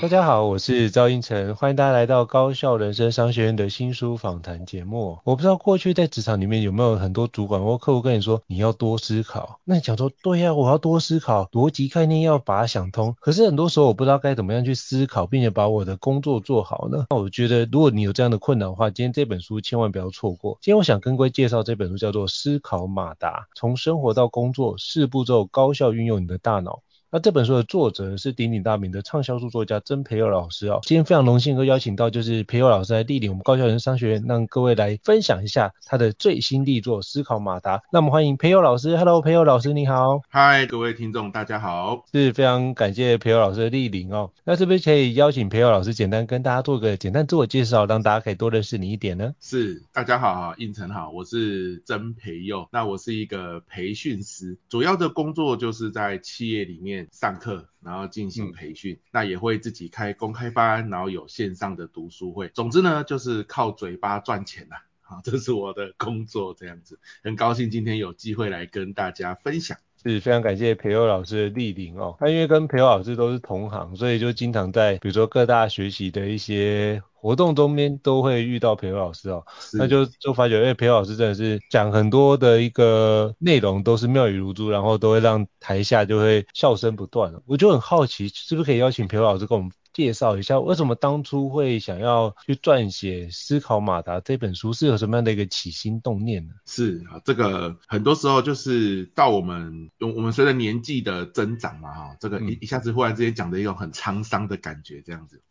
大家好，我是赵胤丞，欢迎大家来到高校人生商学院的新书访谈节目。我不知道过去在职场里面有没有很多主管或客户跟你说，你要多思考，那你讲说对呀、我要多思考，逻辑概念要把它想通。可是很多时候我不知道该怎么样去思考，并且把我的工作做好呢？那我觉得如果你有这样的困难的话，今天这本书千万不要错过。今天我想跟各位介绍这本书叫做《思考马达：从生活到工作，四步骤高效运用你的大脑》。那这本书的作者是鼎鼎大名的畅销书作家曾培佑老师哦。今天非常荣幸能够邀请到就是培佑老师来莅临我们高校人商学院，让各位来分享一下他的最新力作《思考马达》。那我们欢迎培佑老师，Hello，培佑老师你好。嗨，各位听众大家好。是非常感谢培佑老师的莅临哦。那是不是可以邀请培佑老师简单跟大家做个简单自我介绍，让大家可以多认识你一点呢？是，大家好，胤丞好，我是曾培佑。那我是一个培训师，主要的工作就是在企业里面上课。然后进行培训，嗯，那也会自己开公开班，然后有线上的读书会。总之呢，就是靠嘴巴赚钱呐，好，这是我的工作这样子。很高兴今天有机会来跟大家分享。是非常感谢培佑老师的莅临哦。他因为跟培佑老师都是同行，所以就经常在比如说各大学习的一些活动中间都会遇到培佑老师哦。那就就发觉，因为培佑老师真的是讲很多的一个内容都是妙语如珠，然后都会让台下就会笑声不断。我就很好奇，是不是可以邀请培佑老师跟我们介绍一下，为什么当初会想要去撰写《思考马达》这本书，是有什么样的一个起心动念呢？是啊，这个很多时候就是到我们，我们随着年纪的增长嘛，哈，这个一一下子忽然之间讲的一种很沧桑的感觉，这样子。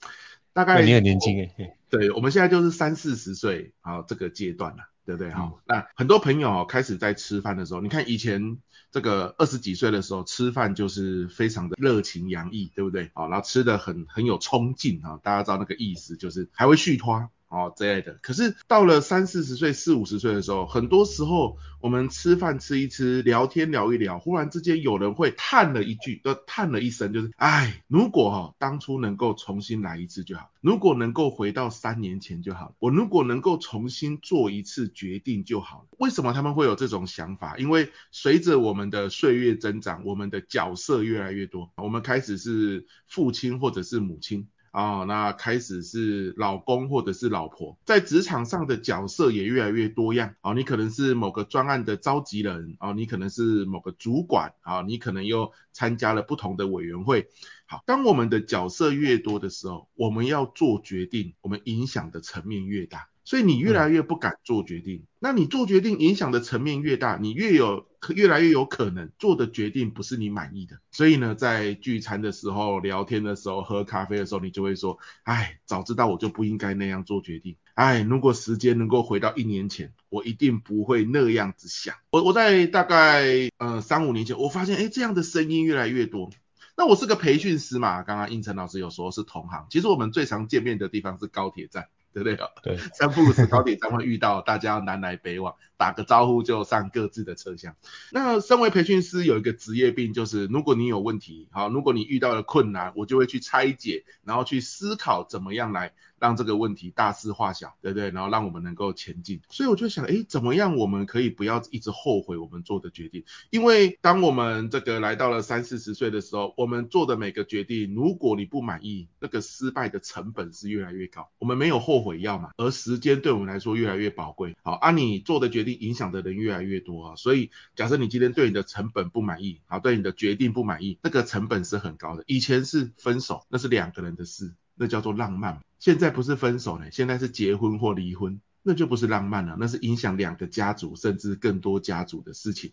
大概你很年轻诶。对，我们现在就是三四十岁啊，这个阶段了。对不对？好、嗯，那很多朋友哦，开始在吃饭的时候，你看以前这个二十几岁的时候吃饭就是非常的热情洋溢，对不对？好，然后吃的很很有冲劲啊，大家知道那个意思就是还会续摊。哦，之类的。可是到了三四十岁、四五十岁的时候，很多时候我们吃饭吃一吃，聊天聊一聊，忽然之间有人会叹了一句，呃，叹了一声，就是，哎，如果哈、当初能够重新来一次就好，如果能够回到三年前就好，我如果能够重新做一次决定就好了。为什么他们会有这种想法？因为随着我们的岁月增长，我们的角色越来越多，我们开始是父亲或者是母亲。啊、哦，那开始是老公或者是老婆，在职场上的角色也越来越多样。啊、哦，你可能是某个专案的召集人，啊、哦，你可能是某个主管，啊、哦，你可能又参加了不同的委员会。好，当我们的角色越多的时候，我们要做决定，我们影响的层面越大。所以你越来越不敢做决定，嗯、那你做决定影响的层面越大，你越有越来越有可能做的决定不是你满意的。所以呢，在聚餐的时候、聊天的时候、喝咖啡的时候，你就会说：“哎，早知道我就不应该那样做决定。哎，如果时间能够回到一年前，我一定不会那样子想。”我我在大概呃三五年前，我发现哎这样的声音越来越多。那我是个培训师嘛，刚刚应成老师有说是同行，其实我们最常见面的地方是高铁站。对不对？对，三不五时高铁站会遇到，大家南来北往，打个招呼就上各自的车厢。那身为培训师有一个职业病，就是如果你有问题，好，如果你遇到了困难，我就会去拆解，然后去思考怎么样来让这个问题大事化小，对不对？然后让我们能够前进。所以我就想，哎，怎么样我们可以不要一直后悔我们做的决定？因为当我们这个来到了三四十岁的时候，我们做的每个决定，如果你不满意，那个失败的成本是越来越高。我们没有后悔药嘛，而时间对我们来说越来越宝贵。好，啊，你做的决定影响的人越来越多啊，所以假设你今天对你的成本不满意，好，对你的决定不满意，那个成本是很高的。以前是分手，那是两个人的事，那叫做浪漫。现在不是分手呢，现在是结婚或离婚，那就不是浪漫了，那是影响两个家族甚至更多家族的事情。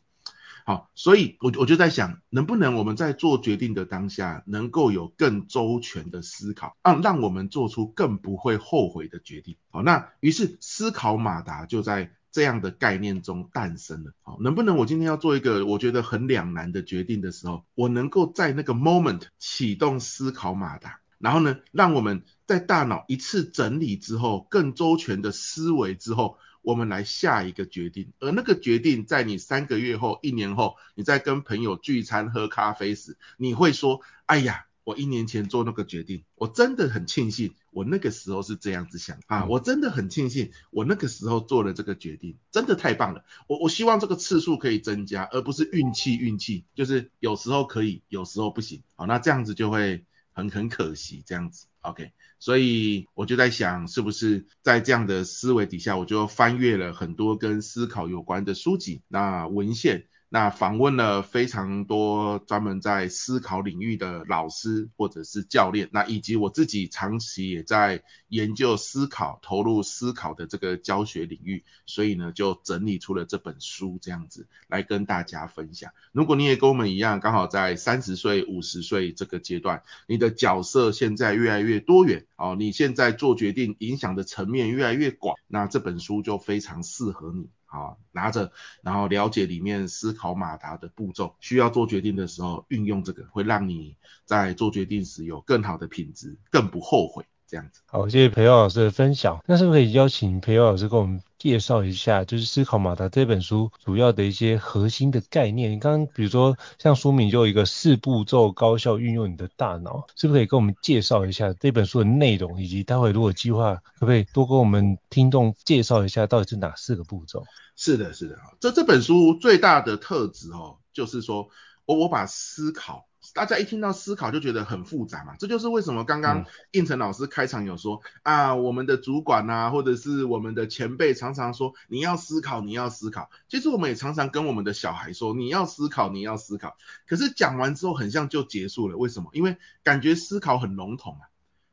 好，所以我我就在想，能不能我们在做决定的当下，能够有更周全的思考，让让我们做出更不会后悔的决定。好，那于是思考马达就在这样的概念中诞生了。好，能不能我今天要做一个我觉得很两难的决定的时候，我能够在那个 moment 启动思考马达。然后呢，让我们在大脑一次整理之后，更周全的思维之后，我们来下一个决定，而那个决定在你三个月后、一年后，你在跟朋友聚餐喝咖啡时，你会说：“哎呀，我一年前做那个决定，我真的很庆幸我那个时候是这样子想啊，我真的很庆幸我那个时候做了这个决定，真的太棒了。我我希望这个次数可以增加，而不是运气运气，就是有时候可以，有时候不行。好，那这样子就会很很可惜，这样子。OK。所以我就在想，是不是在这样的思维底下，我就翻阅了很多跟思考有关的书籍、那文献。那访问了非常多专门在思考领域的老师或者是教练，那以及我自己长期也在研究思考、投入思考的这个教学领域，所以呢就整理出了这本书这样子来跟大家分享。如果你也跟我们一样，刚好在三十岁、五十岁这个阶段，你的角色现在越来越多元哦，你现在做决定影响的层面越来越广，那这本书就非常适合你。啊，拿着，然后了解里面思考马达的步骤，需要做决定的时候运用这个，会让你在做决定时有更好的品质，更不后悔。这样子。好，谢谢培祐老师的分享。那是不是可以邀请培祐老师跟我们介绍一下，就是《思考马达》这本书主要的一些核心的概念？你刚刚比如说像书名就有一个四步骤高效运用你的大脑，是不是可以跟我们介绍一下这本书的内容，以及待会如果计划可不可以多跟我们听众介绍一下到底是哪四个步骤？是的，是的，这这本书最大的特质哦，就是说我我把思考。大家一听到思考就觉得很复杂嘛，这就是为什么刚刚应成老师开场有说、嗯、啊，我们的主管啊，或者是我们的前辈常常说你要思考，你要思考。其实我们也常常跟我们的小孩说你要思考，你要思考。可是讲完之后很像就结束了，为什么？因为感觉思考很笼统啊，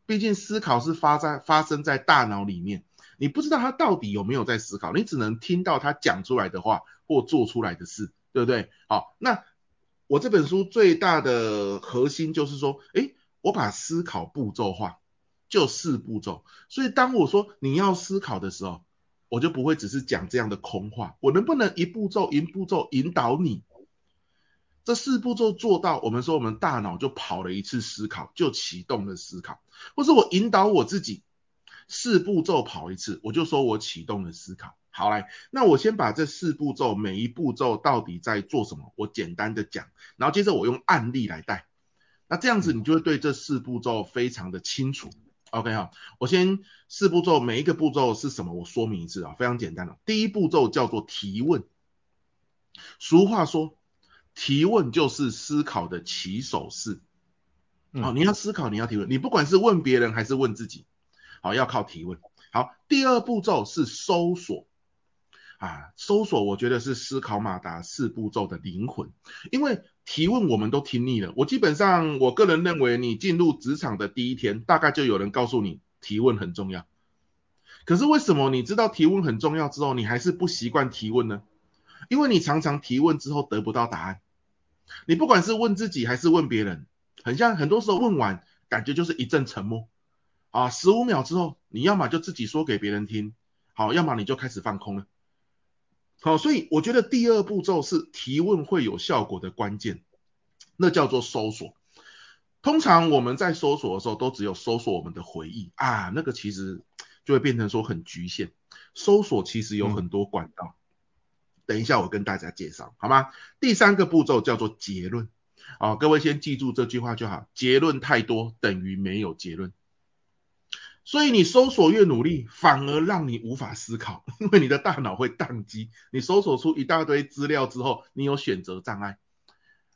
毕竟思考是发在发生在大脑里面，你不知道他到底有没有在思考，你只能听到他讲出来的话或做出来的事，对不对？好，那。我这本书最大的核心就是说，诶，我把思考步骤化，就四步骤。所以当我说你要思考的时候，我就不会只是讲这样的空话。我能不能一步骤一步骤引导你？这四步骤做到，我们说我们大脑就跑了一次思考，就启动了思考。或是我引导我自己，四步骤跑一次，我就说我启动了思考。好来，那我先把这四步骤，每一步骤到底在做什么，我简单的讲，然后接着我用案例来带，那这样子你就会对这四步骤非常的清楚。OK 哈，我先四步骤，每一个步骤是什么，我说明一次啊，非常简单的。第一步骤叫做提问，俗话说，提问就是思考的起手式。好，你要思考，你要提问，你不管是问别人还是问自己，好，要靠提问。好，第二步骤是搜索。啊，搜索我觉得是思考马达四步骤的灵魂，因为提问我们都听腻了。我基本上我个人认为，你进入职场的第一天，大概就有人告诉你提问很重要。可是为什么你知道提问很重要之后，你还是不习惯提问呢？因为你常常提问之后得不到答案。你不管是问自己还是问别人，很像很多时候问完，感觉就是一阵沉默。啊，十五秒之后，你要么就自己说给别人听，好，要么你就开始放空了。好，所以我觉得第二步骤是提问会有效果的关键，那叫做搜索。通常我们在搜索的时候，都只有搜索我们的回忆啊，那个其实就会变成说很局限。搜索其实有很多管道，嗯、等一下我跟大家介绍，好吗？第三个步骤叫做结论。好，各位先记住这句话就好，结论太多等于没有结论。所以你搜索越努力，反而让你无法思考，因为你的大脑会宕机。你搜索出一大堆资料之后，你有选择障碍。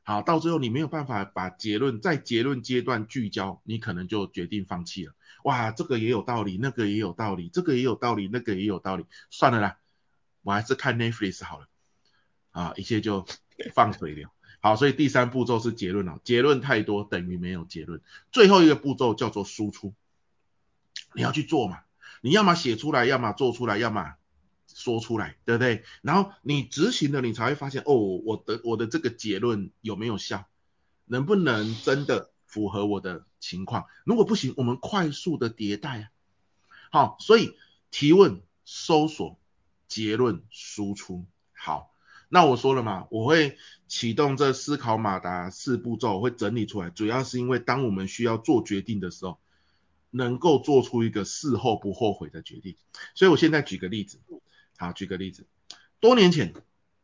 好，到最后你没有办法把结论在结论阶段聚焦，你可能就决定放弃了。哇，这个也有道理，那个也有道理，这个也有道理，那个也有道理，算了啦，我还是看 Netflix 好了。啊，一切就放水流。好，所以第三步骤是结论了，结论太多等于没有结论。最后一个步骤叫做输出。你要去做嘛，你要么写出来，要么做出来，要么说出来，对不对？然后你执行了，你才会发现，哦，我的我的这个结论有没有效，能不能真的符合我的情况？如果不行，我们快速的迭代啊。好，所以提问、搜索、结论、输出。好，那我说了嘛，我会启动这思考马达四步骤，我会整理出来，主要是因为当我们需要做决定的时候。能够做出一个事后不后悔的决定，所以我现在举个例子，好，举个例子，多年前，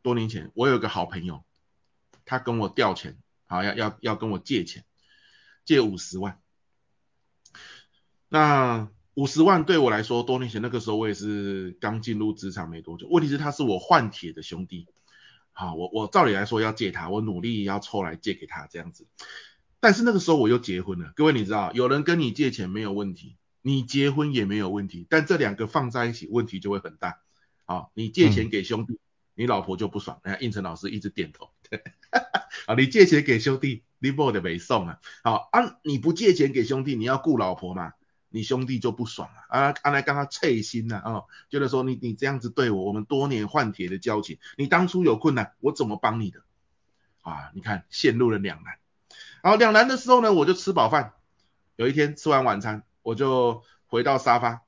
多年前我有个好朋友，他跟我调钱，好，要要要跟我借钱，借五十万。那五十万对我来说，多年前那个时候我也是刚进入职场没多久。问题是他是我换铁的兄弟，好，我我照理来说要借他，我努力要凑来借给他这样子。但是那个时候我又结婚了，各位你知道，有人跟你借钱没有问题，你结婚也没有问题，但这两个放在一起问题就会很大。好，你借钱给兄弟，嗯、你老婆就不爽。哎，应成老师一直点头。啊，你借钱给兄弟，你不得没送啊。好啊，你不借钱给兄弟，你要顾老婆嘛，你兄弟就不爽啊。啊，啊来跟他脆心呐，哦，觉得说你你这样子对我，我们多年换铁的交情，你当初有困难，我怎么帮你的？啊，你看陷入了两难。好，两难的时候呢，我就吃饱饭。有一天吃完晚餐，我就回到沙发，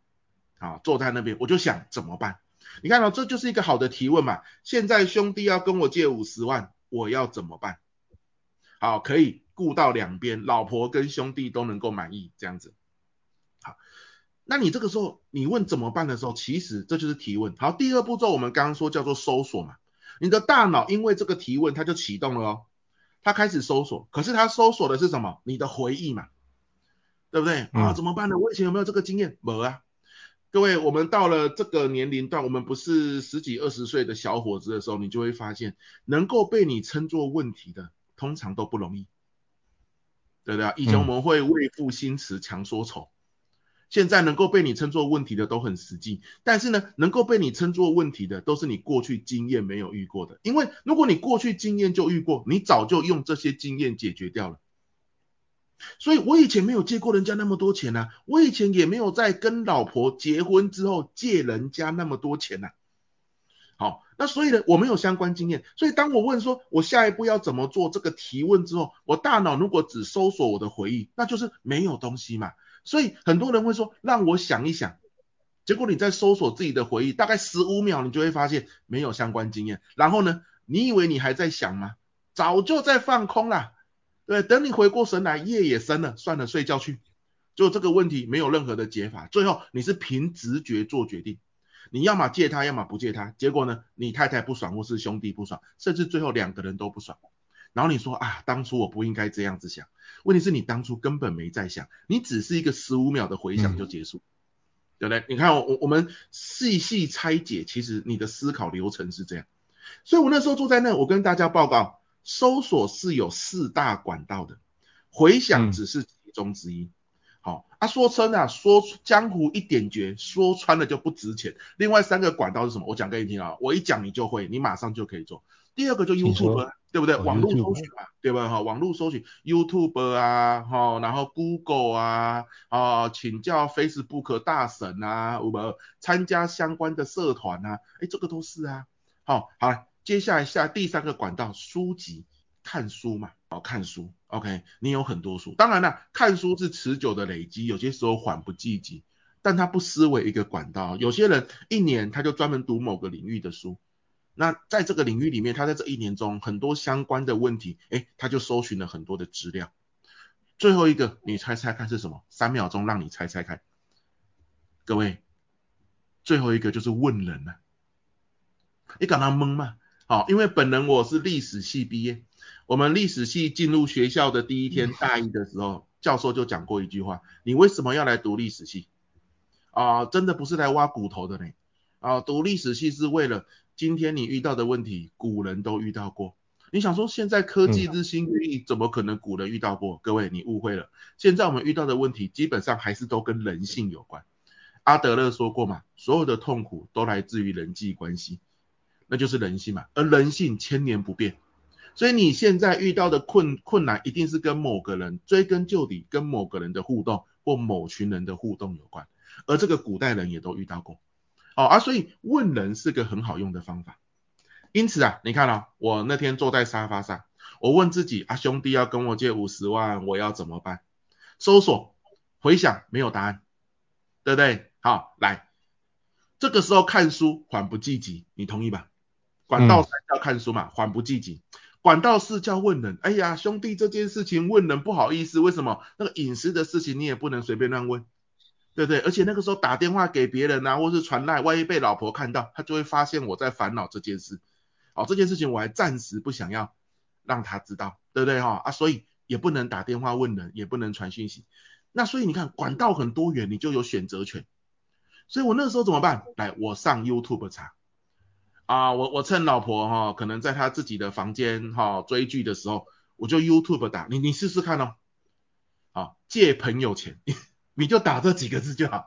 啊，坐在那边，我就想怎么办？你看到，哦，这就是一个好的提问嘛。现在兄弟要跟我借五十万，我要怎么办？好，可以顾到两边，老婆跟兄弟都能够满意，这样子。好，那你这个时候你问怎么办的时候，其实这就是提问。好，第二步骤我们刚刚说叫做搜索嘛。你的大脑因为这个提问，它就启动了哦。他开始搜索，可是他搜索的是什么？你的回忆嘛，对不对？啊，怎么办呢？我以前有没有这个经验？没啊。各位，我们到了这个年龄段，我们不是十几二十岁的小伙子的时候，你就会发现，能够被你称作问题的，通常都不容易，对不对？以前我们会为赋新词强说愁。现在能够被你称作问题的都很实际，但是呢，能够被你称作问题的都是你过去经验没有遇过的。因为如果你过去经验就遇过，你早就用这些经验解决掉了。所以我以前没有借过人家那么多钱啊，我以前也没有在跟老婆结婚之后借人家那么多钱呐。好，那所以呢，我没有相关经验，所以当我问说我下一步要怎么做这个提问之后，我大脑如果只搜索我的回忆，那就是没有东西嘛。所以很多人会说，让我想一想，结果你在搜索自己的回忆，大概十五秒，你就会发现没有相关经验。然后呢，你以为你还在想吗？早就在放空了。对，等你回过神来，夜也深了，算了，睡觉去。就这个问题没有任何的解法，最后你是凭直觉做决定，你要么借他，要么不借他。结果呢，你太太不爽，或是兄弟不爽，甚至最后两个人都不爽。然后你说啊，当初我不应该这样子想。问题是你当初根本没在想，你只是一个十五秒的回想就结束，嗯、对不对？你看我我们细细拆解，其实你的思考流程是这样。所以我那时候坐在那，我跟大家报告，搜索是有四大管道的，回想只是其中之一。好、嗯，啊说真啊，说江湖一点绝，说穿了就不值钱。另外三个管道是什么？我讲给你听啊，我一讲你就会，你马上就可以做。第二个就 YouTube。对不对？网络搜寻嘛，对吧？哈，网络搜寻 YouTube 啊，哈，然后 Google 啊，啊，请教 Facebook 大神啊，我们参加相关的社团啊，哎，这个都是啊。好，好，接下来下第三个管道，书籍，看书嘛，好，看书。OK，你有很多书，当然了，看书是持久的累积，有些时候缓不济急，但它不失为一个管道。有些人一年他就专门读某个领域的书。那在这个领域里面，他在这一年中很多相关的问题，诶，他就搜寻了很多的资料。最后一个，你猜猜看是什么？三秒钟让你猜猜看，各位，最后一个就是问人了。你感到懵吗？好，因为本人我是历史系毕业，我们历史系进入学校的第一天大一的时候，教授就讲过一句话：你为什么要来读历史系？啊，真的不是来挖骨头的呢。啊，读历史系是为了。今天你遇到的问题，古人都遇到过。你想说现在科技日新月异，怎么可能古人遇到过？各位，你误会了。现在我们遇到的问题，基本上还是都跟人性有关。阿德勒说过嘛，所有的痛苦都来自于人际关系，那就是人性嘛。而人性千年不变，所以你现在遇到的困困难，一定是跟某个人追根究底，跟某个人的互动或某群人的互动有关。而这个古代人也都遇到过。哦啊，所以问人是个很好用的方法。因此啊，你看啊、哦，我那天坐在沙发上，我问自己啊，兄弟要跟我借五十万，我要怎么办？搜索、回想，没有答案，对不对？好，来，这个时候看书缓不济急，你同意吧？管道三要看书嘛，缓不济急。管道是叫问人，哎呀，兄弟这件事情问人不好意思，为什么？那个隐私的事情你也不能随便乱问。对不对？而且那个时候打电话给别人啊，或是传赖，万一被老婆看到，他就会发现我在烦恼这件事。哦，这件事情我还暂时不想要让他知道，对不对哈？啊，所以也不能打电话问人，也不能传讯息。那所以你看，管道很多元，你就有选择权。所以我那时候怎么办？来，我上 YouTube 查。啊，我我趁老婆哈，可能在她自己的房间哈追剧的时候，我就 YouTube 打，你你试试看哦。好，借朋友钱，你就打这几个字就好，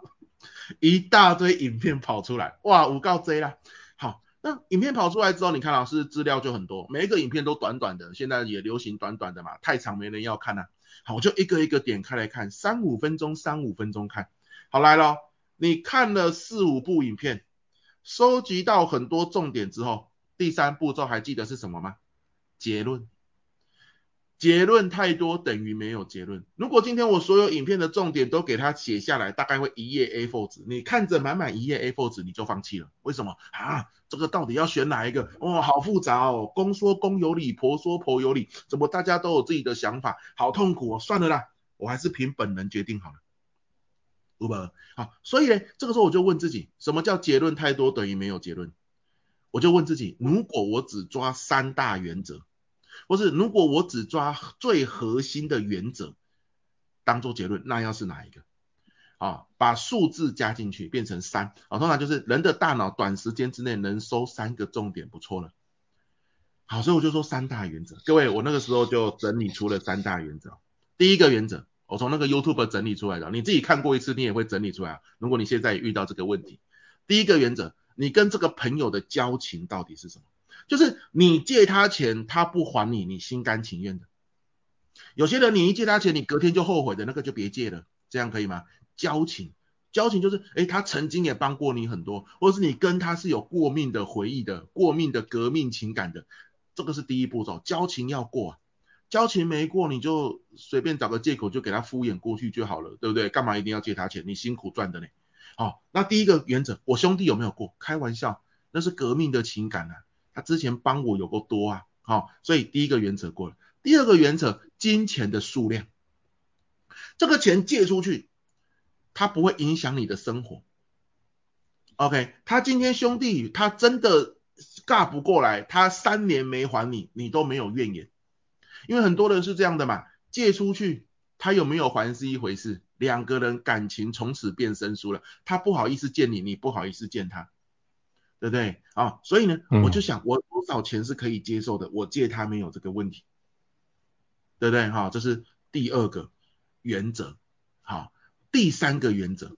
一大堆影片跑出来，哇，五告 J 啦。好，那影片跑出来之后，你看老师资料就很多，每一个影片都短短的，现在也流行短短的嘛，太长没人要看啊。好，我就一个一个点开来看，三五分钟，三五分钟看。好，来咯，你看了四五部影片。收集到很多重点之后，第三步骤还记得是什么吗？结论。结论太多等于没有结论。如果今天我所有影片的重点都给他写下来，大概会一页 A4 纸，你看着满满一页 A4 纸，你就放弃了。为什么啊？这个到底要选哪一个？哦，好复杂哦。公说公有理，婆说婆有理，怎么大家都有自己的想法？好痛苦哦。算了啦，我还是凭本能决定好了。不不，好，所以呢，这个时候我就问自己，什么叫结论太多等于没有结论？我就问自己，如果我只抓三大原则，或是如果我只抓最核心的原则当做结论，那要是哪一个？啊，把数字加进去变成三，啊，通常就是人的大脑短时间之内能收三个重点不错了。好，所以我就说三大原则，各位，我那个时候就整理出了三大原则。第一个原则。我从那个 YouTube 整理出来的，你自己看过一次，你也会整理出来。如果你现在遇到这个问题，第一个原则，你跟这个朋友的交情到底是什么？就是你借他钱，他不还你，你心甘情愿的。有些人你一借他钱，你隔天就后悔的，那个就别借了，这样可以吗？交情，交情就是，诶，他曾经也帮过你很多，或者是你跟他是有过命的回忆的，过命的革命情感的，这个是第一步骤，交情要过。交情没过，你就随便找个借口就给他敷衍过去就好了，对不对？干嘛一定要借他钱？你辛苦赚的呢。好，那第一个原则，我兄弟有没有过？开玩笑，那是革命的情感啊。他之前帮我有够多啊。好，所以第一个原则过了。第二个原则，金钱的数量，这个钱借出去，他不会影响你的生活。OK，他今天兄弟他真的尬不过来，他三年没还你，你都没有怨言。因为很多人是这样的嘛，借出去，他有没有还是一回事，两个人感情从此变生疏了，他不好意思见你，你不好意思见他，对不对啊？所以呢，我就想我多少钱是可以接受的，我借他没有这个问题，对不对哈？这是第二个原则，好，第三个原则，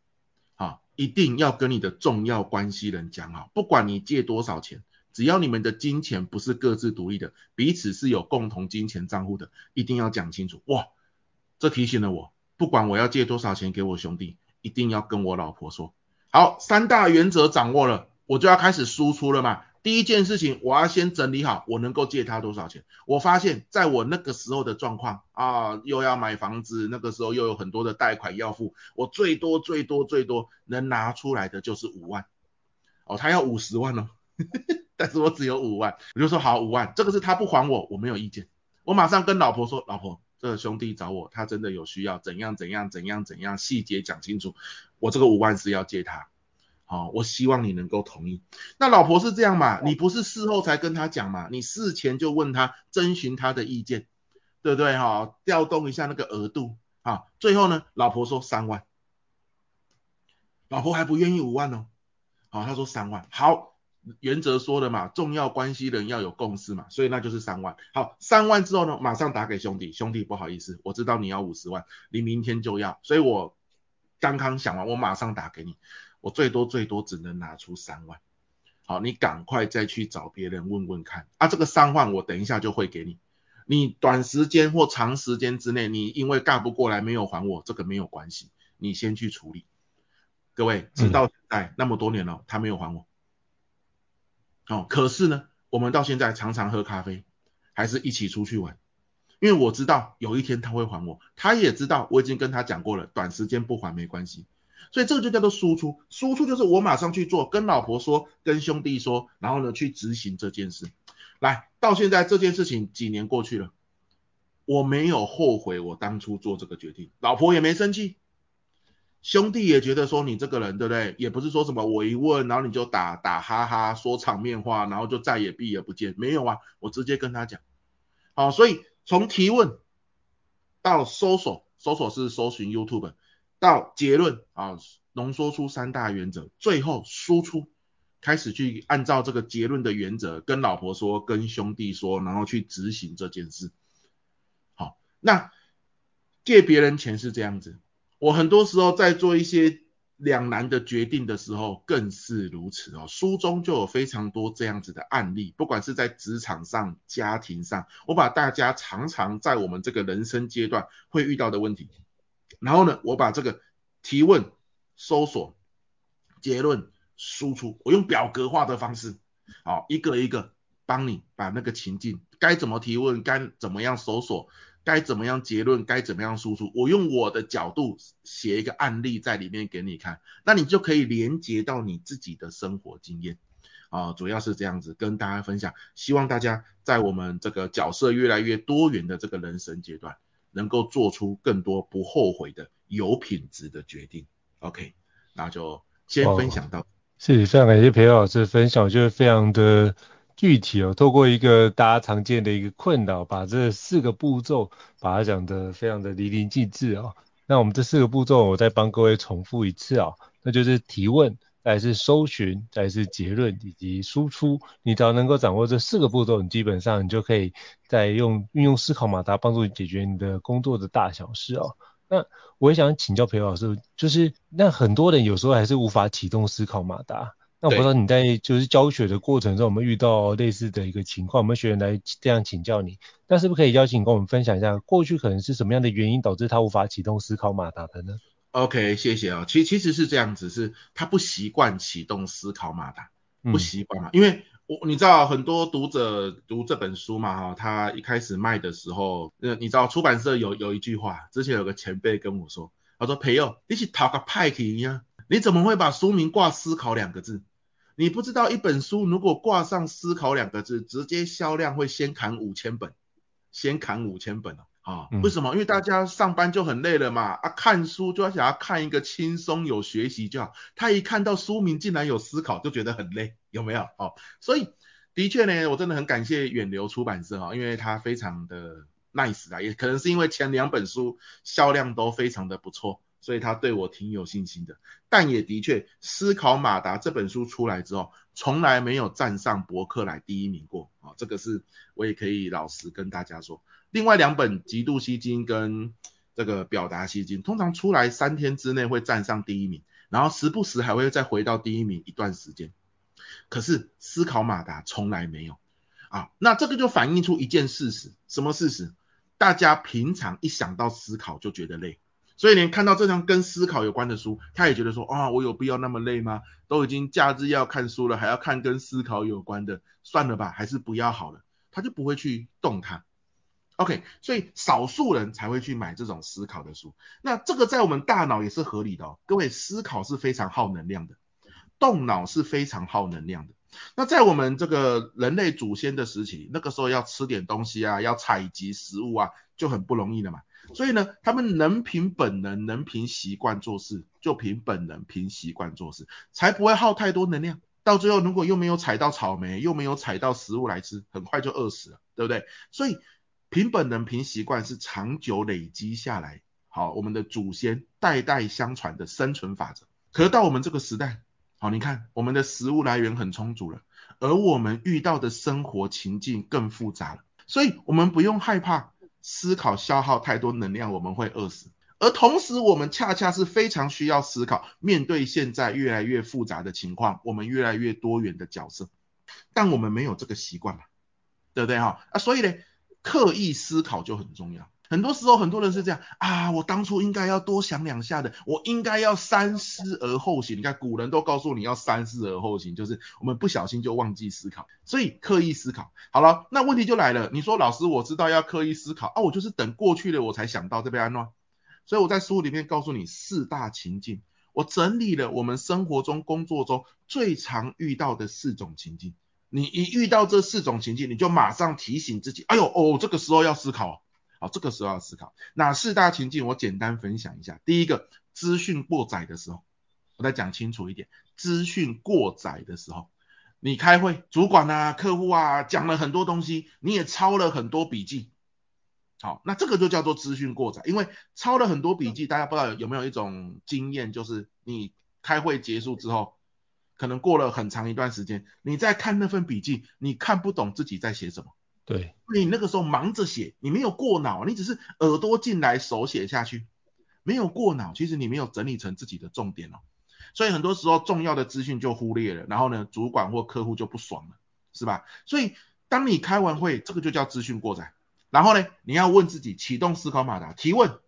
好，一定要跟你的重要关系人讲好，不管你借多少钱。只要你们的金钱不是各自独立的，彼此是有共同金钱账户的，一定要讲清楚。哇，这提醒了我，不管我要借多少钱给我兄弟，一定要跟我老婆说。好，三大原则掌握了，我就要开始输出了嘛。第一件事情，我要先整理好我能够借他多少钱。我发现在我那个时候的状况啊，又要买房子，那个时候又有很多的贷款要付，我最多最多最多能拿出来的就是五万。哦，他要五十万哦。但是我只有五万，我就说好五万，这个是他不还我，我没有意见。我马上跟老婆说，老婆，这个兄弟找我，他真的有需要，怎样怎样怎样怎样，细节讲清楚。我这个五万是要借他，好，我希望你能够同意。那老婆是这样嘛？你不是事后才跟他讲嘛？你事前就问他，征询他的意见，对不对？哈，调动一下那个额度，啊，最后呢，老婆说三万，老婆还不愿意五万哦，好，他说三万，好。原则说的嘛，重要关系人要有共识嘛，所以那就是三万。好，三万之后呢，马上打给兄弟，兄弟不好意思，我知道你要五十万，你明天就要，所以我刚刚想完，我马上打给你，我最多最多只能拿出三万。好，你赶快再去找别人问问看啊，这个三万我等一下就会给你，你短时间或长时间之内，你因为尬不过来没有还我，这个没有关系，你先去处理。各位，直到现在、那么多年了，他没有还我。哦，可是呢，我们到现在常常喝咖啡，还是一起出去玩，因为我知道有一天他会还我，他也知道我已经跟他讲过了，短时间不还没关系，所以这个就叫做输出，输出就是我马上去做，跟老婆说，跟兄弟说，然后呢去执行这件事。来，到现在这件事情几年过去了，我没有后悔我当初做这个决定，老婆也没生气。兄弟也觉得说你这个人对不对？也不是说什么我一问，然后你就打打哈哈说场面话，然后就再也避而不见，没有啊，我直接跟他讲。好，所以从提问到搜索，搜索是搜寻 YouTube，到结论啊，浓缩出三大原则，最后输出，开始去按照这个结论的原则跟老婆说，跟兄弟说，然后去执行这件事。好，那借别人钱是这样子。我很多时候在做一些两难的决定的时候，更是如此哦。书中就有非常多这样子的案例，不管是在职场上、家庭上，我把大家常常在我们这个人生阶段会遇到的问题，然后呢，我把这个提问、搜索、结论、输出，我用表格化的方式，好，一个一个帮你把那个情境该怎么提问，该怎么样搜索。该怎么样结论，该怎么样输出，我用我的角度写一个案例在里面给你看，那你就可以连接到你自己的生活经验啊，主要是这样子跟大家分享，希望大家在我们这个角色越来越多元的这个人生阶段，能够做出更多不后悔的有品质的决定。OK，那就先分享到，谢谢，非常感谢裴老师的分享，我觉得非常的。具体哦，透过一个大家常见的一个困扰，把这四个步骤把它讲得非常的淋漓尽致哦。那我们这四个步骤，我再帮各位重复一次哦，那就是提问，再是搜寻，再是结论以及输出。你只要能够掌握这四个步骤，你基本上你就可以再用运用思考马达帮助你解决你的工作的大小事哦。那我也想请教培祐老师，就是那很多人有时候还是无法启动思考马达。那我不知道你在就是教学的过程中，有没有遇到类似的一个情况？我们学员来这样请教你，那是不是可以邀请跟我们分享一下，过去可能是什么样的原因导致他无法启动思考马达的呢？OK，谢谢啊、哦。其实其实是这样子，是他不习惯启动思考马达，不习惯嘛。嗯、因为我你知道很多读者读这本书嘛哈，他一开始卖的时候，呃，你知道出版社有有一句话，之前有个前辈跟我说，他说朋友，你是讨个派去呀？你怎么会把书名挂“思考”两个字？你不知道一本书如果挂上“思考”两个字，直接销量会先砍五千本，先砍五千本啊！为什么？因为大家上班就很累了嘛，啊，看书就要想要看一个轻松有学习就好。他一看到书名竟然有思考，就觉得很累，有没有？哦，所以的确呢，我真的很感谢远流出版社啊，因为它非常的 nice 啊，也可能是因为前两本书销量都非常的不错。所以他对我挺有信心的，但也的确，《思考马达》这本书出来之后，从来没有站上博客来第一名过啊，这个是我也可以老实跟大家说。另外两本《极度吸睛》跟这个《表达吸睛》，通常出来三天之内会站上第一名，然后时不时还会再回到第一名一段时间。可是《思考马达》从来没有啊，那这个就反映出一件事实，什么事实？大家平常一想到思考就觉得累。所以连看到这张跟思考有关的书，他也觉得说啊，我有必要那么累吗？都已经假日要看书了，还要看跟思考有关的，算了吧，还是不要好了。他就不会去动它。OK，所以少数人才会去买这种思考的书。那这个在我们大脑也是合理的哦。各位，思考是非常耗能量的，动脑是非常耗能量的。那在我们这个人类祖先的时期，那个时候要吃点东西啊，要采集食物啊，就很不容易了嘛。所以呢，他们能凭本能，能凭习惯做事，就凭本能，凭习惯做事，才不会耗太多能量。到最后，如果又没有采到草莓，又没有采到食物来吃，很快就饿死了，对不对？所以，凭本能，凭习惯是长久累积下来，好，我们的祖先代代相传的生存法则。可是到我们这个时代，好，你看，我们的食物来源很充足了，而我们遇到的生活情境更复杂了，所以我们不用害怕。思考消耗太多能量，我们会饿死。而同时，我们恰恰是非常需要思考，面对现在越来越复杂的情况，我们越来越多元的角色，但我们没有这个习惯嘛，对不对哈？啊，所以呢，刻意思考就很重要。很多时候，很多人是这样啊，我当初应该要多想两下的，我应该要三思而后行。你看，古人都告诉你要三思而后行，就是我们不小心就忘记思考，所以刻意思考。好了，那问题就来了，你说老师，我知道要刻意思考啊，我就是等过去了我才想到这边安乱。所以我在书里面告诉你四大情境，我整理了我们生活中、工作中最常遇到的四种情境。你一遇到这四种情境，你就马上提醒自己，哎呦哦，这个时候要思考。好，这个时候要思考哪四大情境？我简单分享一下。第一个，资讯过载的时候，我再讲清楚一点，资讯过载的时候，你开会，主管啊、客户啊讲了很多东西，你也抄了很多笔记，好，那这个就叫做资讯过载，因为抄了很多笔记，大家不知道有没有一种经验，就是你开会结束之后，可能过了很长一段时间，你再看那份笔记，你看不懂自己在写什么。对，你那个时候忙着写，你没有过脑，你只是耳朵进来，手写下去，没有过脑，其实你没有整理成自己的重点哦。所以很多时候重要的资讯就忽略了，然后呢，主管或客户就不爽了，是吧？所以当你开完会，这个就叫资讯过载。然后呢，你要问自己，启动思考马达，提问，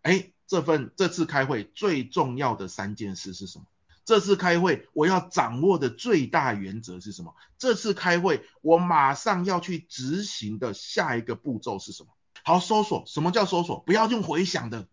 哎，这份这次开会最重要的三件事是什么？这次开会我要掌握的最大原则是什么？这次开会我马上要去执行的下一个步骤是什么？好，搜索，什么叫搜索？不要用回想的，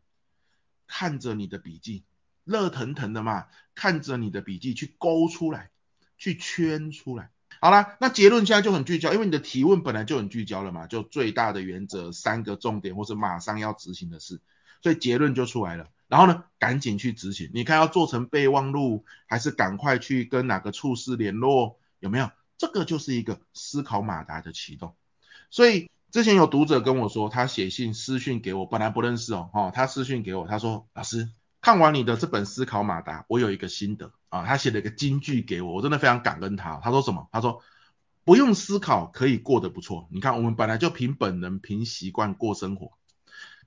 看着你的笔记，热腾腾的嘛，看着你的笔记去勾出来，去圈出来。好了，那结论现在就很聚焦，因为你的提问本来就很聚焦了嘛，就最大的原则，三个重点，或是马上要执行的事，所以结论就出来了。然后呢，赶紧去执行。你看要做成备忘录，还是赶快去跟哪个处室联络？有没有？这个就是一个思考马达的启动。所以之前有读者跟我说，他写信私讯给我，本来不认识哦，哦，他私讯给我，他说老师看完你的这本思考马达，我有一个心得啊，他写了一个金句给我，我真的非常感恩他。他说什么？他说不用思考可以过得不错。你看我们本来就凭本能、凭习惯过生活。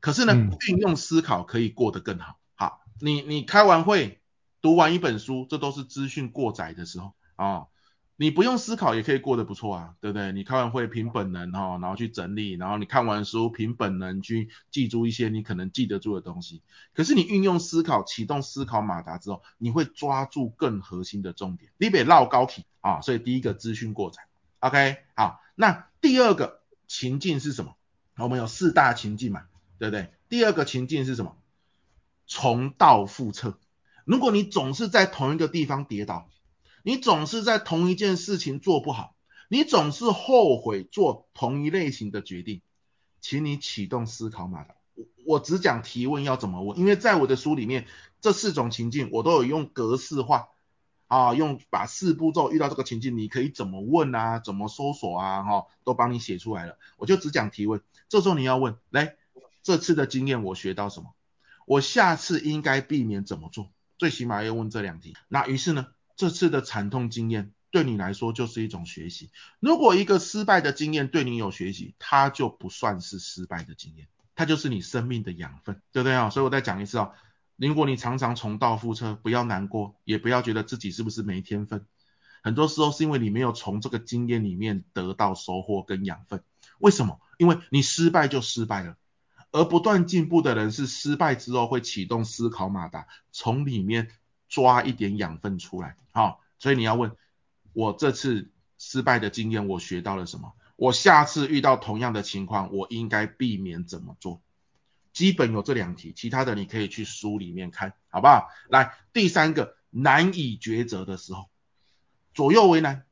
可是呢，运用思考可以过得更好。好，你你开完会，读完一本书，这都是资讯过载的时候啊、哦。你不用思考也可以过得不错啊，对不对？你开完会凭本能哈、哦，然后去整理，然后你看完书凭本能去记住一些你可能记得住的东西。可是你运用思考，启动思考马达之后，你会抓住更核心的重点。你别绕高体啊，所以第一个资讯过载。OK，好，那第二个情境是什么？我们有四大情境嘛。对不对？第二个情境是什么？重蹈覆辙。如果你总是在同一个地方跌倒，你总是在同一件事情做不好，你总是后悔做同一类型的决定，请你启动思考马达。我只讲提问要怎么问，因为在我的书里面，这四种情境我都有用格式化啊，用把四步骤遇到这个情境，你可以怎么问啊，怎么搜索啊，哈，都帮你写出来了。我就只讲提问，这时候你要问，来。这次的经验我学到什么？我下次应该避免怎么做？最起码要问这两题。那于是呢，这次的惨痛经验对你来说就是一种学习。如果一个失败的经验对你有学习，它就不算是失败的经验，它就是你生命的养分，对不对啊？所以我再讲一次啊，如果你常常重蹈覆辙，不要难过，也不要觉得自己是不是没天分。很多时候是因为你没有从这个经验里面得到收获跟养分。为什么？因为你失败就失败了。而不断进步的人是失败之后会启动思考马达，从里面抓一点养分出来。好，所以你要问我这次失败的经验，我学到了什么？我下次遇到同样的情况，我应该避免怎么做？基本有这两题，其他的你可以去书里面看，好不好？来，第三个难以抉择的时候，左右为难，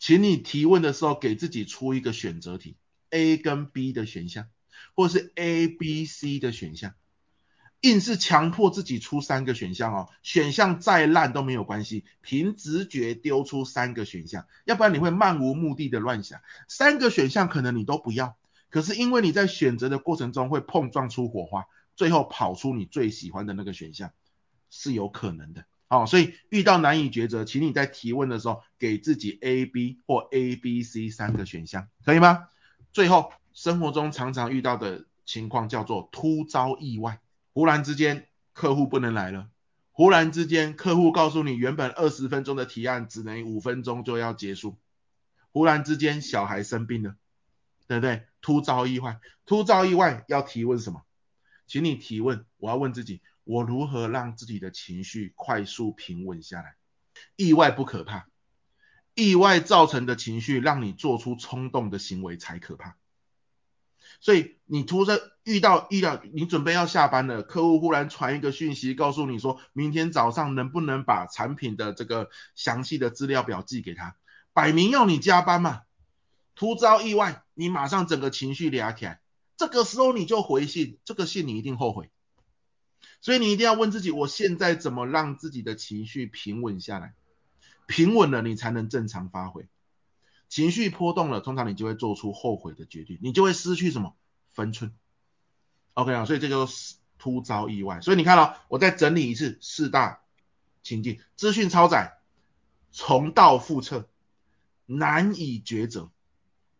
请你提问的时候给自己出一个选择题，A 跟 B 的选项。或是 A、B、C 的选项，硬是强迫自己出三个选项哦。选项再烂都没有关系，凭直觉丢出三个选项，要不然你会漫无目的的乱想。三个选项可能你都不要，可是因为你在选择的过程中会碰撞出火花，最后跑出你最喜欢的那个选项，是有可能的。哦，所以遇到难以抉择，请你在提问的时候给自己 A、B 或 A、B、C 三个选项，可以吗？最后。生活中常常遇到的情况叫做突遭意外，忽然之间客户不能来了，忽然之间客户告诉你原本二十分钟的提案只能五分钟就要结束，忽然之间小孩生病了，对不对？突遭意外，突遭意外要提问什么？请你提问，我要问自己，我如何让自己的情绪快速平稳下来？意外不可怕，意外造成的情绪让你做出冲动的行为才可怕。所以你突然遇到遇到，你准备要下班了，客户忽然传一个讯息，告诉你说明天早上能不能把产品的这个详细的资料表寄给他，摆明要你加班嘛。突遭意外，你马上整个情绪俩起来，这个时候你就回信，这个信你一定后悔。所以你一定要问自己，我现在怎么让自己的情绪平稳下来？平稳了，你才能正常发挥。情绪波动了，通常你就会做出后悔的决定，你就会失去什么分寸。OK 啊，所以这就是突遭意外。所以你看了，我再整理一次四大情境：资讯超载、重蹈覆辙、难以抉择、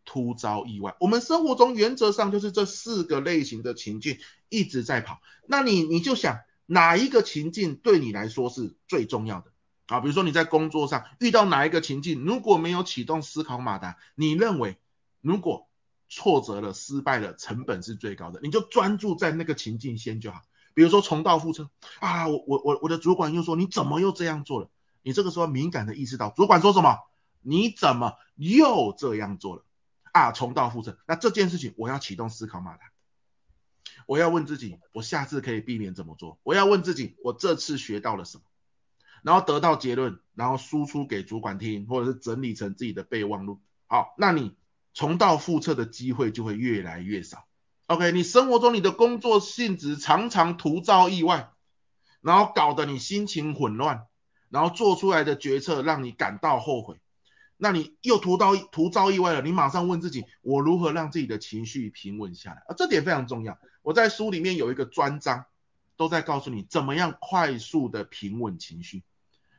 突遭意外。我们生活中原则上就是这四个类型的情境一直在跑。那你你就想哪一个情境对你来说是最重要的？啊，比如说你在工作上遇到哪一个情境，如果没有启动思考马达，你认为如果挫折了、失败了，成本是最高的，你就专注在那个情境先就好。比如说重蹈覆辙啊，我我我我的主管又说你怎么又这样做了？你这个时候敏感的意识到主管说什么，你怎么又这样做了？啊，重蹈覆辙，那这件事情我要启动思考马达，我要问自己，我下次可以避免怎么做？我要问自己，我这次学到了什么？然后得到结论，然后输出给主管听，或者是整理成自己的备忘录。好，那你重蹈覆辙的机会就会越来越少。OK，你生活中你的工作性质常常突遭意外，然后搞得你心情混乱，然后做出来的决策让你感到后悔。那你又突遭突遭意外了，你马上问自己，我如何让自己的情绪平稳下来？啊，这点非常重要。我在书里面有一个专章，都在告诉你怎么样快速的平稳情绪。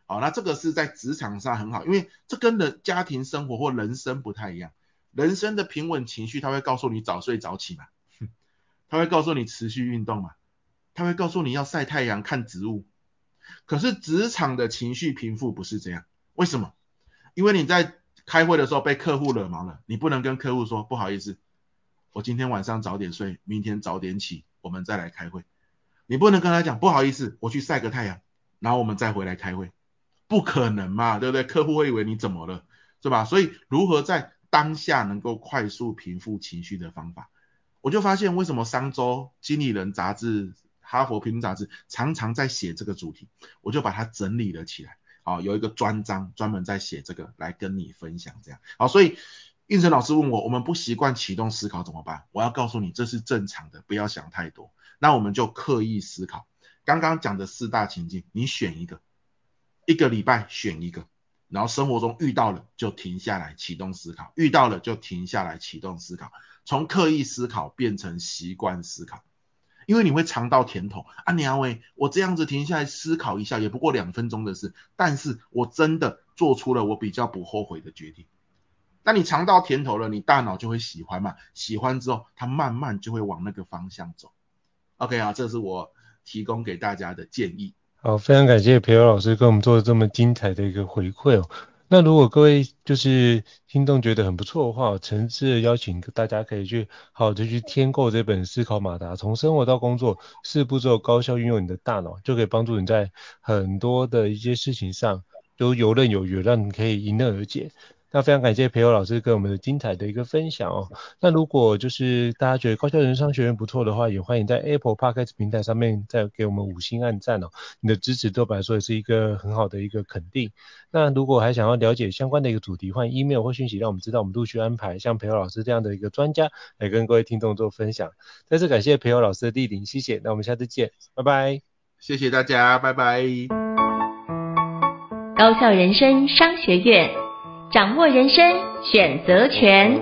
好，那这个是在职场上很好，因为这跟人家庭生活或人生不太一样。人生的平稳情绪，他会告诉你早睡早起嘛，他会告诉你持续运动嘛，他会告诉你要晒太阳、看植物。可是职场的情绪平复不是这样，为什么？因为你在开会的时候被客户惹毛了，你不能跟客户说不好意思，我今天晚上早点睡，明天早点起，我们再来开会。你不能跟他讲不好意思，我去晒个太阳，然后我们再回来开会。不可能嘛，对不对？客户会以为你怎么了，是吧？所以如何在当下能够快速平复情绪的方法，我就发现为什么商周经理人杂志、哈佛评论杂志常常在写这个主题，我就把它整理了起来。好，有一个专章专门在写这个，来跟你分享这样。好，所以胤丞老师问我，我们不习惯启动思考怎么办？我要告诉你，这是正常的，不要想太多。那我们就刻意思考，刚刚讲的四大情境，你选一个。一个礼拜选一个，然后生活中遇到了就停下来启动思考，遇到了就停下来启动思考，从刻意思考变成习惯思考，因为你会尝到甜头啊！娘喂，我这样子停下来思考一下，也不过两分钟的事，但是我真的做出了我比较不后悔的决定。那你尝到甜头了，你大脑就会喜欢嘛，喜欢之后，它慢慢就会往那个方向走。OK 啊，这是我提供给大家的建议。好，非常感谢培友老师给我们做的这么精彩的一个回馈哦。那如果各位就是听众觉得很不错的话，诚挚的邀请大家可以去好好的去添购这本思考马达，从生活到工作四步骤高效运用你的大脑，就可以帮助你在很多的一些事情上都游刃有余，让你可以迎刃而解。那非常感谢培祐老师跟我们的精彩的一个分享哦。那如果就是大家觉得高效人生商学院不错的话，也欢迎在 Apple Podcast 平台上面再给我们五星按赞哦。你的支持对我来说也是一个很好的一个肯定。那如果还想要了解相关的一个主题，欢迎 email 或讯息让我们知道，我们陆续安排像培祐老师这样的一个专家来跟各位听众做分享。再次感谢培祐老师的莅临，谢谢。那我们下次见，拜拜。谢谢大家，拜拜。高效人生商学院。掌握人生选择权。